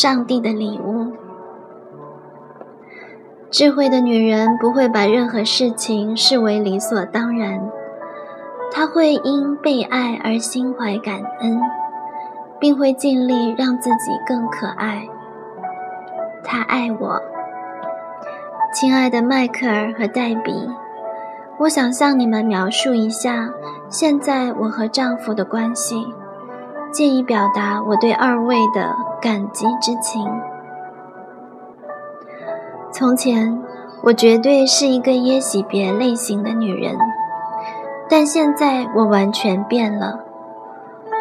上帝的礼物。智慧的女人不会把任何事情视为理所当然，她会因被爱而心怀感恩，并会尽力让自己更可爱。她爱我，亲爱的迈克尔和黛比，我想向你们描述一下现在我和丈夫的关系。借以表达我对二位的感激之情。从前，我绝对是一个耶喜别类型的女人，但现在我完全变了。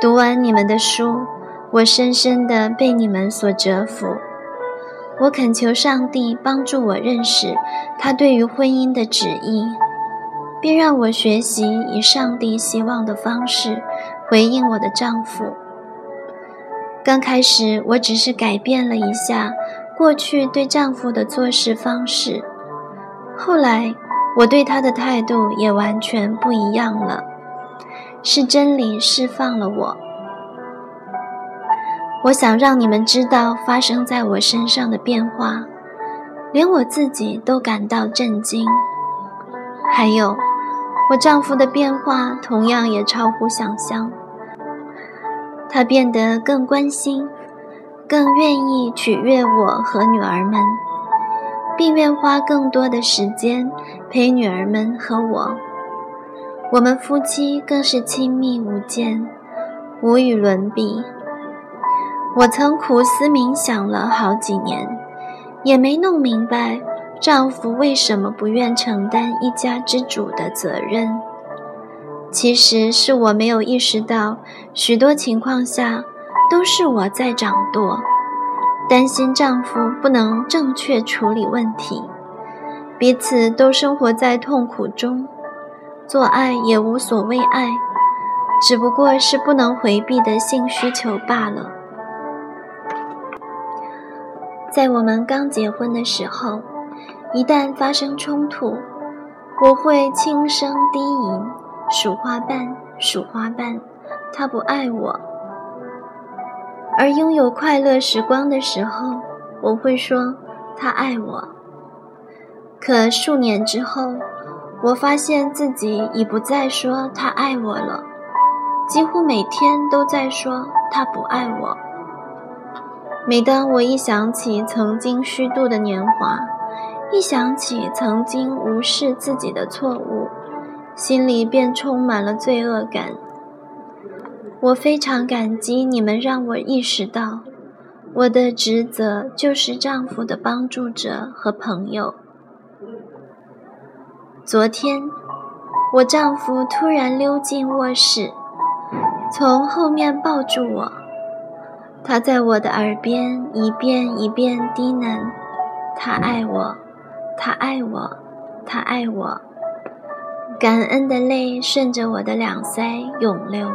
读完你们的书，我深深地被你们所折服。我恳求上帝帮助我认识他对于婚姻的旨意，并让我学习以上帝希望的方式。回应我的丈夫。刚开始，我只是改变了一下过去对丈夫的做事方式，后来我对他的态度也完全不一样了。是真理释放了我。我想让你们知道发生在我身上的变化，连我自己都感到震惊。还有，我丈夫的变化同样也超乎想象。他变得更关心，更愿意取悦我和女儿们，并愿花更多的时间陪女儿们和我。我们夫妻更是亲密无间，无与伦比。我曾苦思冥想了好几年，也没弄明白丈夫为什么不愿承担一家之主的责任。其实是我没有意识到，许多情况下都是我在掌舵，担心丈夫不能正确处理问题，彼此都生活在痛苦中，做爱也无所谓爱，只不过是不能回避的性需求罢了。在我们刚结婚的时候，一旦发生冲突，我会轻声低吟。数花瓣，数花瓣，他不爱我。而拥有快乐时光的时候，我会说他爱我。可数年之后，我发现自己已不再说他爱我了，几乎每天都在说他不爱我。每当我一想起曾经虚度的年华，一想起曾经无视自己的错误，心里便充满了罪恶感。我非常感激你们让我意识到，我的职责就是丈夫的帮助者和朋友。昨天，我丈夫突然溜进卧室，从后面抱住我，他在我的耳边一遍一遍低喃：“他爱我，他爱我，他爱我。”感恩的泪顺着我的两腮涌流，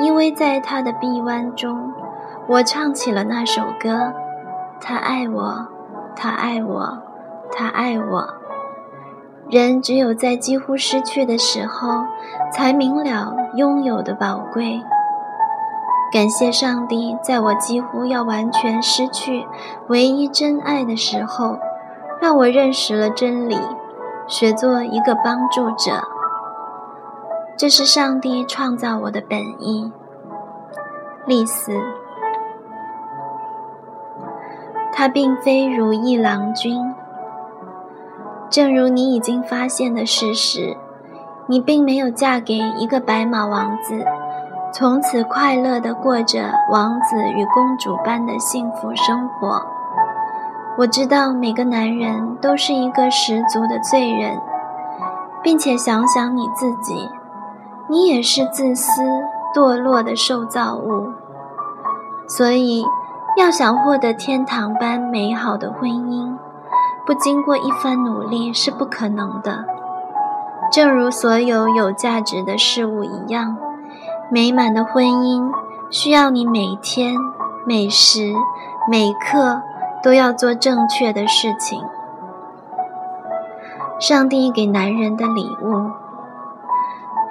依偎在他的臂弯中，我唱起了那首歌。他爱我，他爱我，他爱我。人只有在几乎失去的时候，才明了拥有的宝贵。感谢上帝，在我几乎要完全失去唯一真爱的时候，让我认识了真理。学做一个帮助者，这是上帝创造我的本意。丽丝，他并非如意郎君。正如你已经发现的事实，你并没有嫁给一个白马王子，从此快乐地过着王子与公主般的幸福生活。我知道每个男人都是一个十足的罪人，并且想想你自己，你也是自私堕落的受造物。所以，要想获得天堂般美好的婚姻，不经过一番努力是不可能的。正如所有有价值的事物一样，美满的婚姻需要你每天、每时、每刻。都要做正确的事情。上帝给男人的礼物，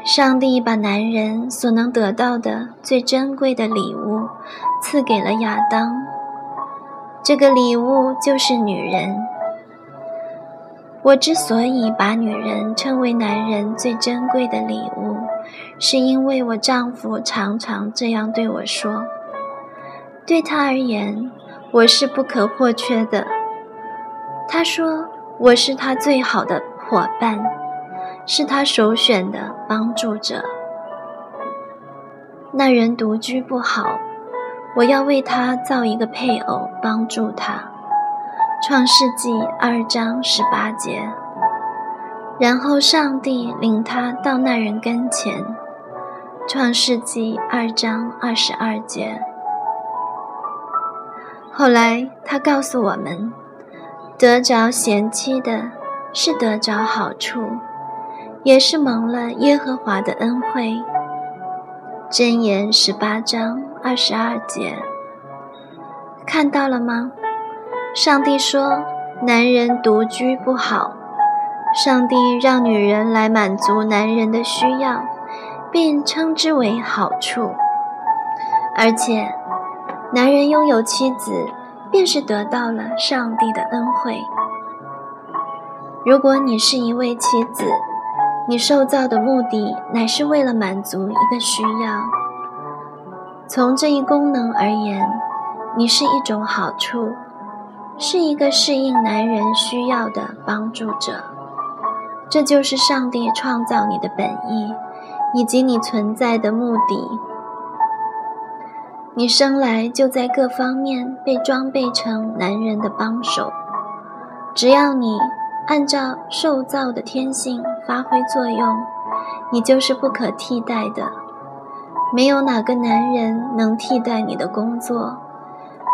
上帝把男人所能得到的最珍贵的礼物赐给了亚当。这个礼物就是女人。我之所以把女人称为男人最珍贵的礼物，是因为我丈夫常常这样对我说。对他而言，我是不可或缺的。他说我是他最好的伙伴，是他首选的帮助者。那人独居不好，我要为他造一个配偶，帮助他。创世纪二章十八节，然后上帝领他到那人跟前。创世纪二章二十二节。后来他告诉我们，得着贤妻的是得着好处，也是蒙了耶和华的恩惠。箴言十八章二十二节，看到了吗？上帝说：“男人独居不好。”上帝让女人来满足男人的需要，并称之为好处。而且，男人拥有妻子，便是得到了上帝的恩惠。如果你是一位妻子，你受造的目的乃是为了满足一个需要。从这一功能而言，你是一种好处。是一个适应男人需要的帮助者，这就是上帝创造你的本意，以及你存在的目的。你生来就在各方面被装备成男人的帮手，只要你按照受造的天性发挥作用，你就是不可替代的。没有哪个男人能替代你的工作，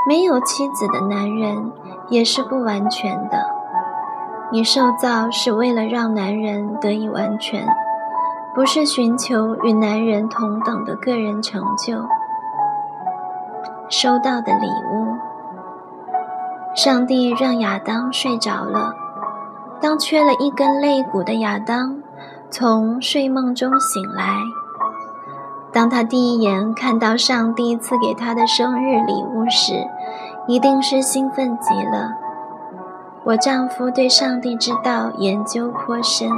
没有妻子的男人。也是不完全的。你受造是为了让男人得以完全，不是寻求与男人同等的个人成就。收到的礼物，上帝让亚当睡着了。当缺了一根肋骨的亚当从睡梦中醒来，当他第一眼看到上帝赐给他的生日礼物时，一定是兴奋极了。我丈夫对上帝之道研究颇深，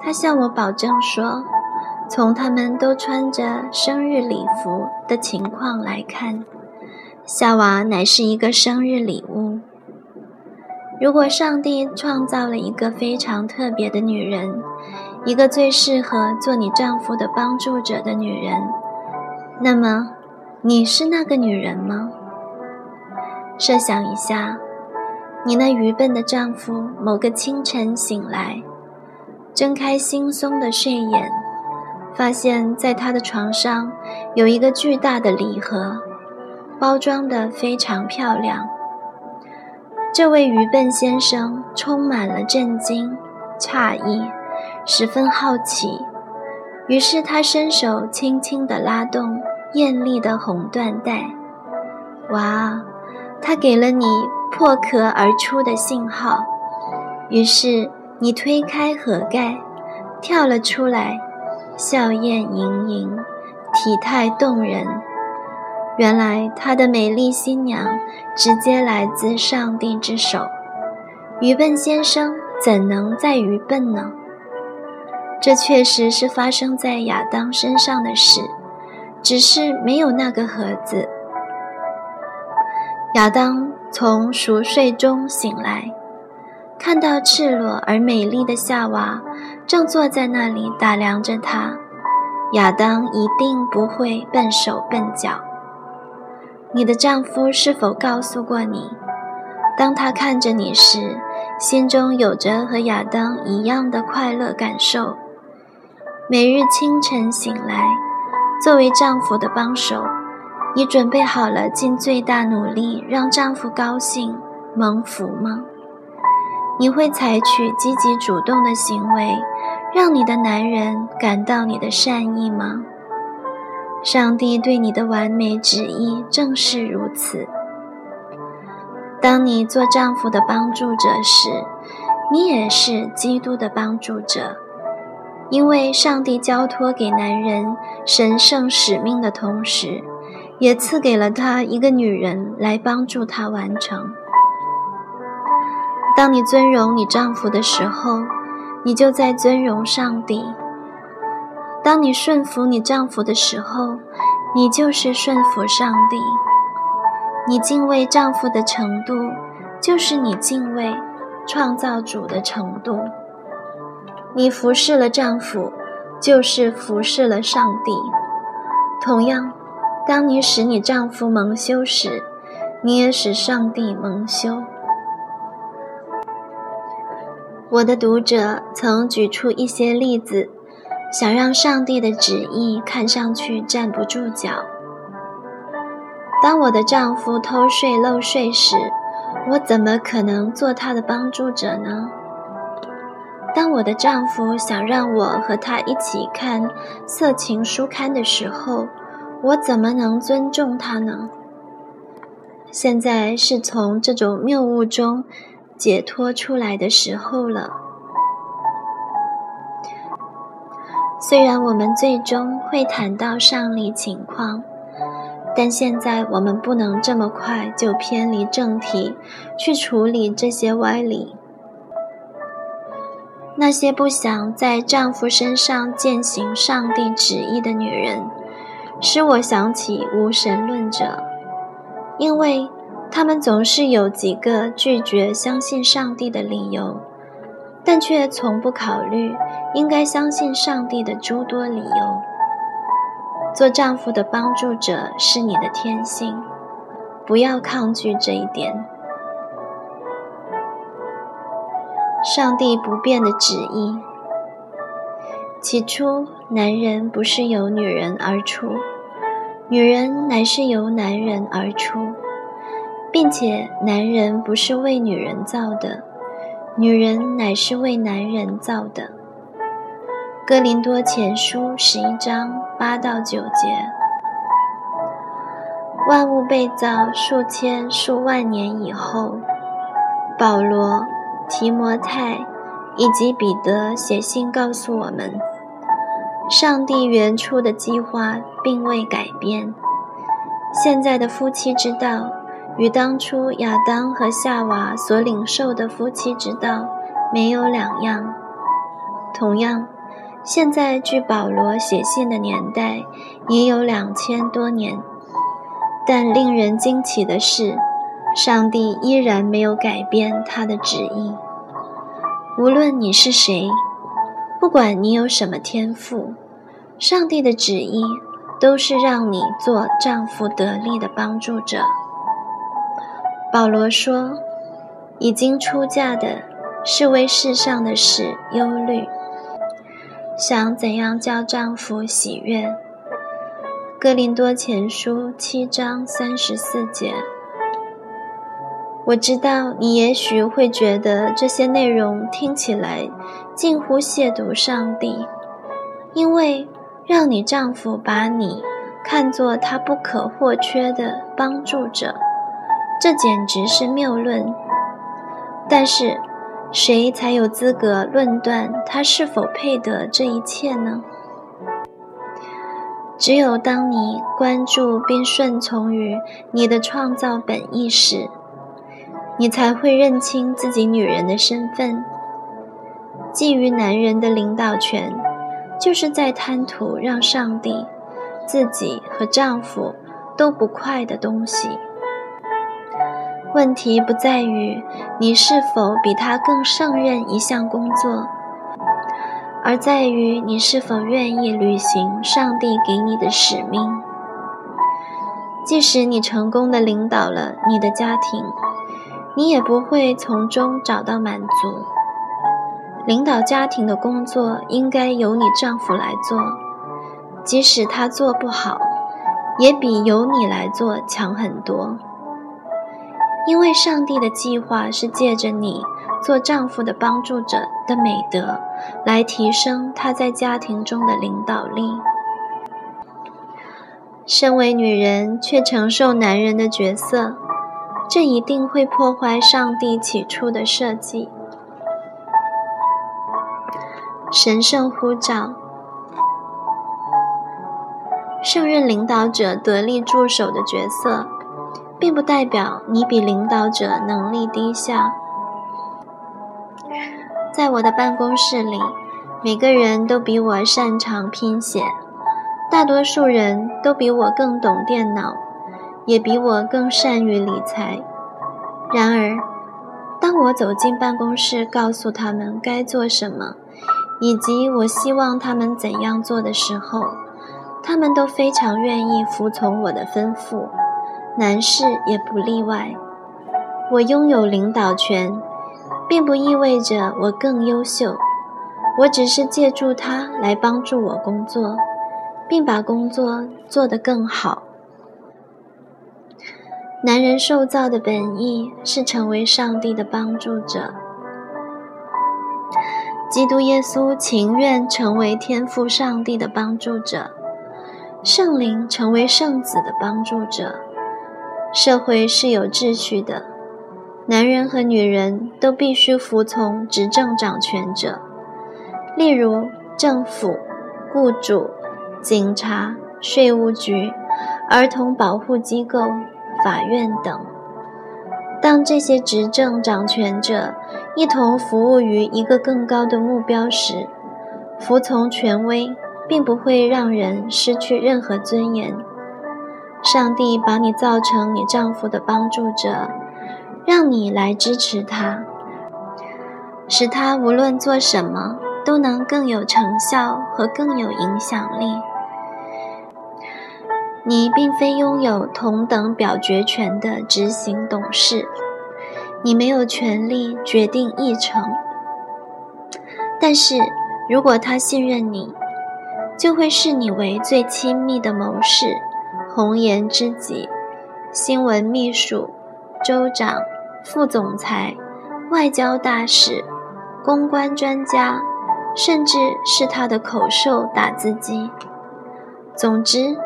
他向我保证说，从他们都穿着生日礼服的情况来看，夏娃乃是一个生日礼物。如果上帝创造了一个非常特别的女人，一个最适合做你丈夫的帮助者的女人，那么你是那个女人吗？设想一下，你那愚笨的丈夫某个清晨醒来，睁开惺忪的睡眼，发现在他的床上有一个巨大的礼盒，包装得非常漂亮。这位愚笨先生充满了震惊、诧异，十分好奇。于是他伸手轻轻地拉动艳丽的红缎带，哇！他给了你破壳而出的信号，于是你推开盒盖，跳了出来，笑靥盈盈，体态动人。原来他的美丽新娘直接来自上帝之手。愚笨先生怎能再愚笨呢？这确实是发生在亚当身上的事，只是没有那个盒子。亚当从熟睡中醒来，看到赤裸而美丽的夏娃正坐在那里打量着他。亚当一定不会笨手笨脚。你的丈夫是否告诉过你，当他看着你时，心中有着和亚当一样的快乐感受？每日清晨醒来，作为丈夫的帮手。你准备好了尽最大努力让丈夫高兴、蒙福吗？你会采取积极主动的行为，让你的男人感到你的善意吗？上帝对你的完美旨意正是如此。当你做丈夫的帮助者时，你也是基督的帮助者，因为上帝交托给男人神圣使命的同时。也赐给了他一个女人来帮助他完成。当你尊荣你丈夫的时候，你就在尊荣上帝；当你顺服你丈夫的时候，你就是顺服上帝。你敬畏丈夫的程度，就是你敬畏创造主的程度。你服侍了丈夫，就是服侍了上帝。同样，当你使你丈夫蒙羞时，你也使上帝蒙羞。我的读者曾举出一些例子，想让上帝的旨意看上去站不住脚。当我的丈夫偷税漏税时，我怎么可能做他的帮助者呢？当我的丈夫想让我和他一起看色情书刊的时候，我怎么能尊重他呢？现在是从这种谬误中。解脱出来的时候了。虽然我们最终会谈到上帝情况，但现在我们不能这么快就偏离正题去处理这些歪理。那些不想在丈夫身上践行上帝旨意的女人，使我想起无神论者，因为。他们总是有几个拒绝相信上帝的理由，但却从不考虑应该相信上帝的诸多理由。做丈夫的帮助者是你的天性，不要抗拒这一点。上帝不变的旨意。起初，男人不是由女人而出，女人乃是由男人而出。并且，男人不是为女人造的，女人乃是为男人造的。哥林多前书十一章八到九节。万物被造数千数万年以后，保罗、提摩太以及彼得写信告诉我们：上帝原初的计划并未改变。现在的夫妻之道。与当初亚当和夏娃所领受的夫妻之道没有两样。同样，现在距保罗写信的年代已有两千多年，但令人惊奇的是，上帝依然没有改变他的旨意。无论你是谁，不管你有什么天赋，上帝的旨意都是让你做丈夫得力的帮助者。保罗说：“已经出嫁的是为世上的事忧虑，想怎样叫丈夫喜悦。”哥林多前书七章三十四节。我知道你也许会觉得这些内容听起来近乎亵渎上帝，因为让你丈夫把你看作他不可或缺的帮助者。这简直是谬论。但是，谁才有资格论断他是否配得这一切呢？只有当你关注并顺从于你的创造本意时，你才会认清自己女人的身份。觊觎男人的领导权，就是在贪图让上帝、自己和丈夫都不快的东西。问题不在于你是否比他更胜任一项工作，而在于你是否愿意履行上帝给你的使命。即使你成功的领导了你的家庭，你也不会从中找到满足。领导家庭的工作应该由你丈夫来做，即使他做不好，也比由你来做强很多。因为上帝的计划是借着你做丈夫的帮助者的美德，来提升他在家庭中的领导力。身为女人却承受男人的角色，这一定会破坏上帝起初的设计。神圣呼召，胜任领导者得力助手的角色，并不代表你比领导者能力低下。在我的办公室里，每个人都比我擅长拼写，大多数人都比我更懂电脑，也比我更善于理财。然而，当我走进办公室，告诉他们该做什么，以及我希望他们怎样做的时候，他们都非常愿意服从我的吩咐，男士也不例外。我拥有领导权，并不意味着我更优秀，我只是借助它来帮助我工作，并把工作做得更好。男人受造的本意是成为上帝的帮助者。基督耶稣情愿成为天父上帝的帮助者。圣灵成为圣子的帮助者。社会是有秩序的，男人和女人都必须服从执政掌权者，例如政府、雇主、警察、税务局、儿童保护机构、法院等。当这些执政掌权者一同服务于一个更高的目标时，服从权威。并不会让人失去任何尊严。上帝把你造成你丈夫的帮助者，让你来支持他，使他无论做什么都能更有成效和更有影响力。你并非拥有同等表决权的执行董事，你没有权利决定议程。但是如果他信任你，就会视你为最亲密的谋士、红颜知己、新闻秘书、州长、副总裁、外交大使、公关专家，甚至是他的口授打字机。总之，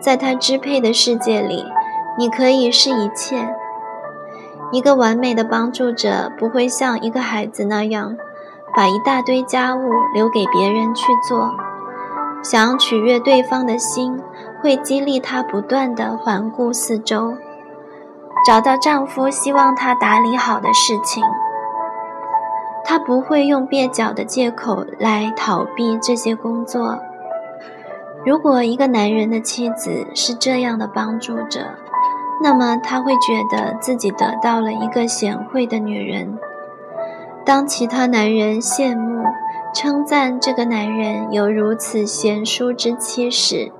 在他支配的世界里，你可以是一切。一个完美的帮助者不会像一个孩子那样，把一大堆家务留给别人去做。想取悦对方的心，会激励她不断地环顾四周，找到丈夫希望她打理好的事情。她不会用蹩脚的借口来逃避这些工作。如果一个男人的妻子是这样的帮助者，那么他会觉得自己得到了一个贤惠的女人。当其他男人羡慕。称赞这个男人有如此贤淑之妻时，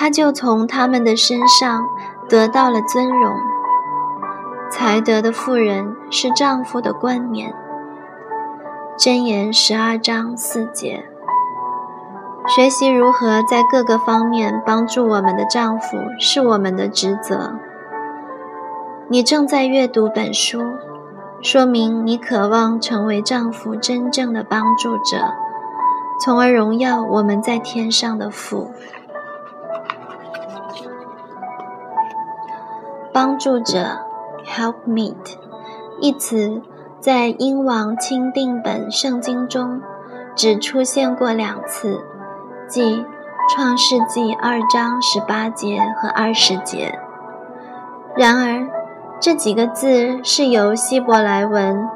他就从他们的身上得到了尊荣。才德的妇人是丈夫的冠冕。箴言十二章四节。学习如何在各个方面帮助我们的丈夫是我们的职责。你正在阅读本书。说明你渴望成为丈夫真正的帮助者，从而荣耀我们在天上的父。帮助者 （helpmeet） 一词在英王钦定本圣经中只出现过两次，即创世纪二章十八节和二十节。然而。这几个字是由希伯来文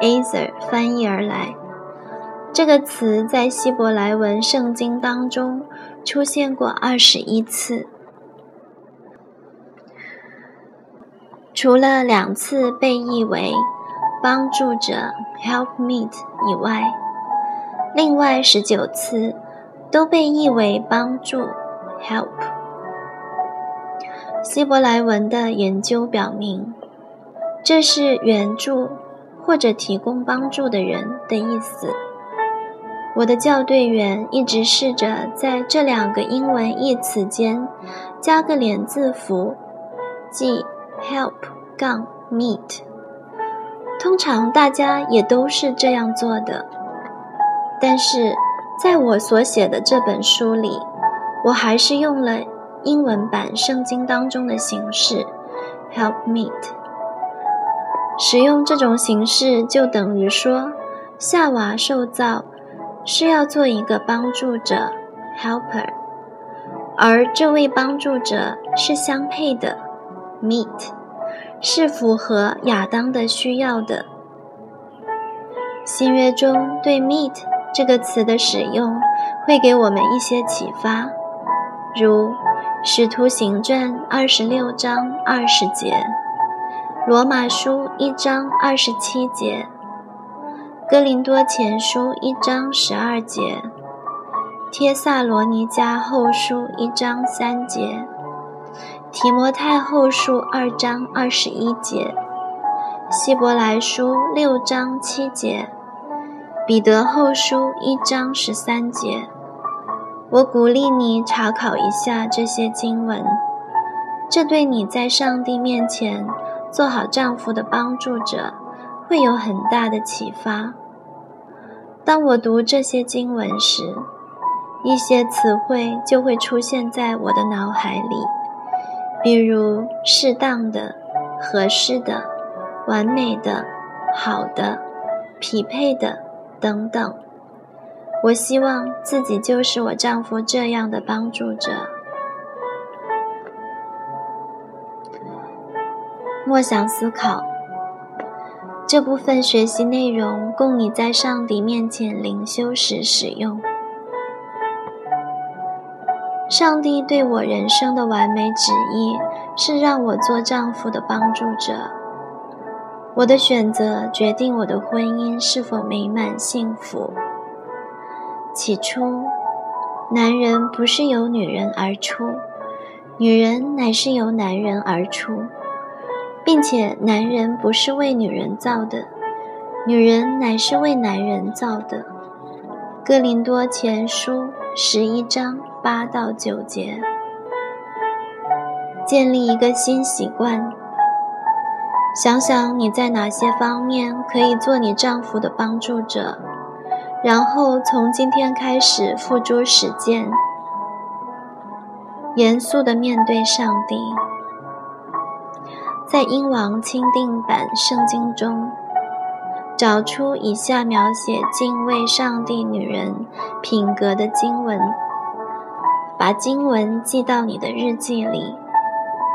“azer” 翻译而来。这个词在希伯来文圣经当中出现过二十一次，除了两次被译为“帮助者 ”（helpmeet） 以外，另外十九次都被译为“帮助 ”（help）。希伯来文的研究表明，这是援助或者提供帮助的人的意思。我的校对员一直试着在这两个英文义词间加个连字符，即 help 杠 meet。通常大家也都是这样做的，但是在我所写的这本书里，我还是用了。英文版圣经当中的形式，help meet。使用这种形式就等于说，夏娃受造是要做一个帮助者，helper，而这位帮助者是相配的，meet，是符合亚当的需要的。新约中对 meet 这个词的使用，会给我们一些启发，如《使徒行传》二十六章二十节，《罗马书》一章二十七节，《哥林多前书》一章十二节。帖萨罗尼迦后书一章三节，提摩太后书二章二十一节，希伯来书六章七节，彼得后书一章十三节。我鼓励你查考一下这些经文，这对你在上帝面前做好丈夫的帮助者会有很大的启发。当我读这些经文时，一些词汇就会出现在我的脑海里，比如适当的、合适的、完美的、好的、匹配的等等。我希望自己就是我丈夫这样的帮助者。默想思考，这部分学习内容供你在上帝面前灵修时使用。上帝对我人生的完美旨意是让我做丈夫的帮助者。我的选择决定我的婚姻是否美满幸福。起初，男人不是由女人而出，女人乃是由男人而出，并且男人不是为女人造的，女人乃是为男人造的。哥林多前书十一章。八到九节，建立一个新习惯。想想你在哪些方面可以做你丈夫的帮助者，然后从今天开始付诸实践。严肃地面对上帝。在英王钦定版圣经中，找出以下描写敬畏上帝女人品格的经文。把经文记到你的日记里，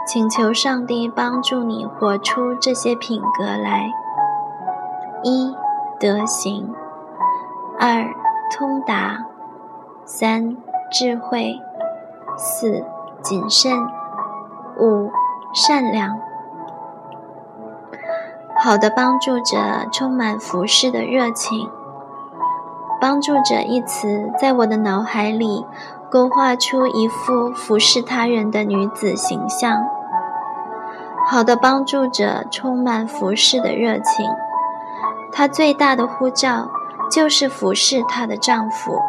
请求上帝帮助你活出这些品格来：一、德行；二、通达；三、智慧；四、谨慎；五、善良。好的帮助者充满服侍的热情。帮助者一词在我的脑海里。勾画出一幅服侍他人的女子形象。好的帮助者充满服侍的热情，她最大的呼召就是服侍她的丈夫，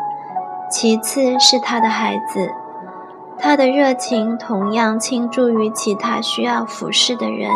其次是她的孩子。她的热情同样倾注于其他需要服侍的人。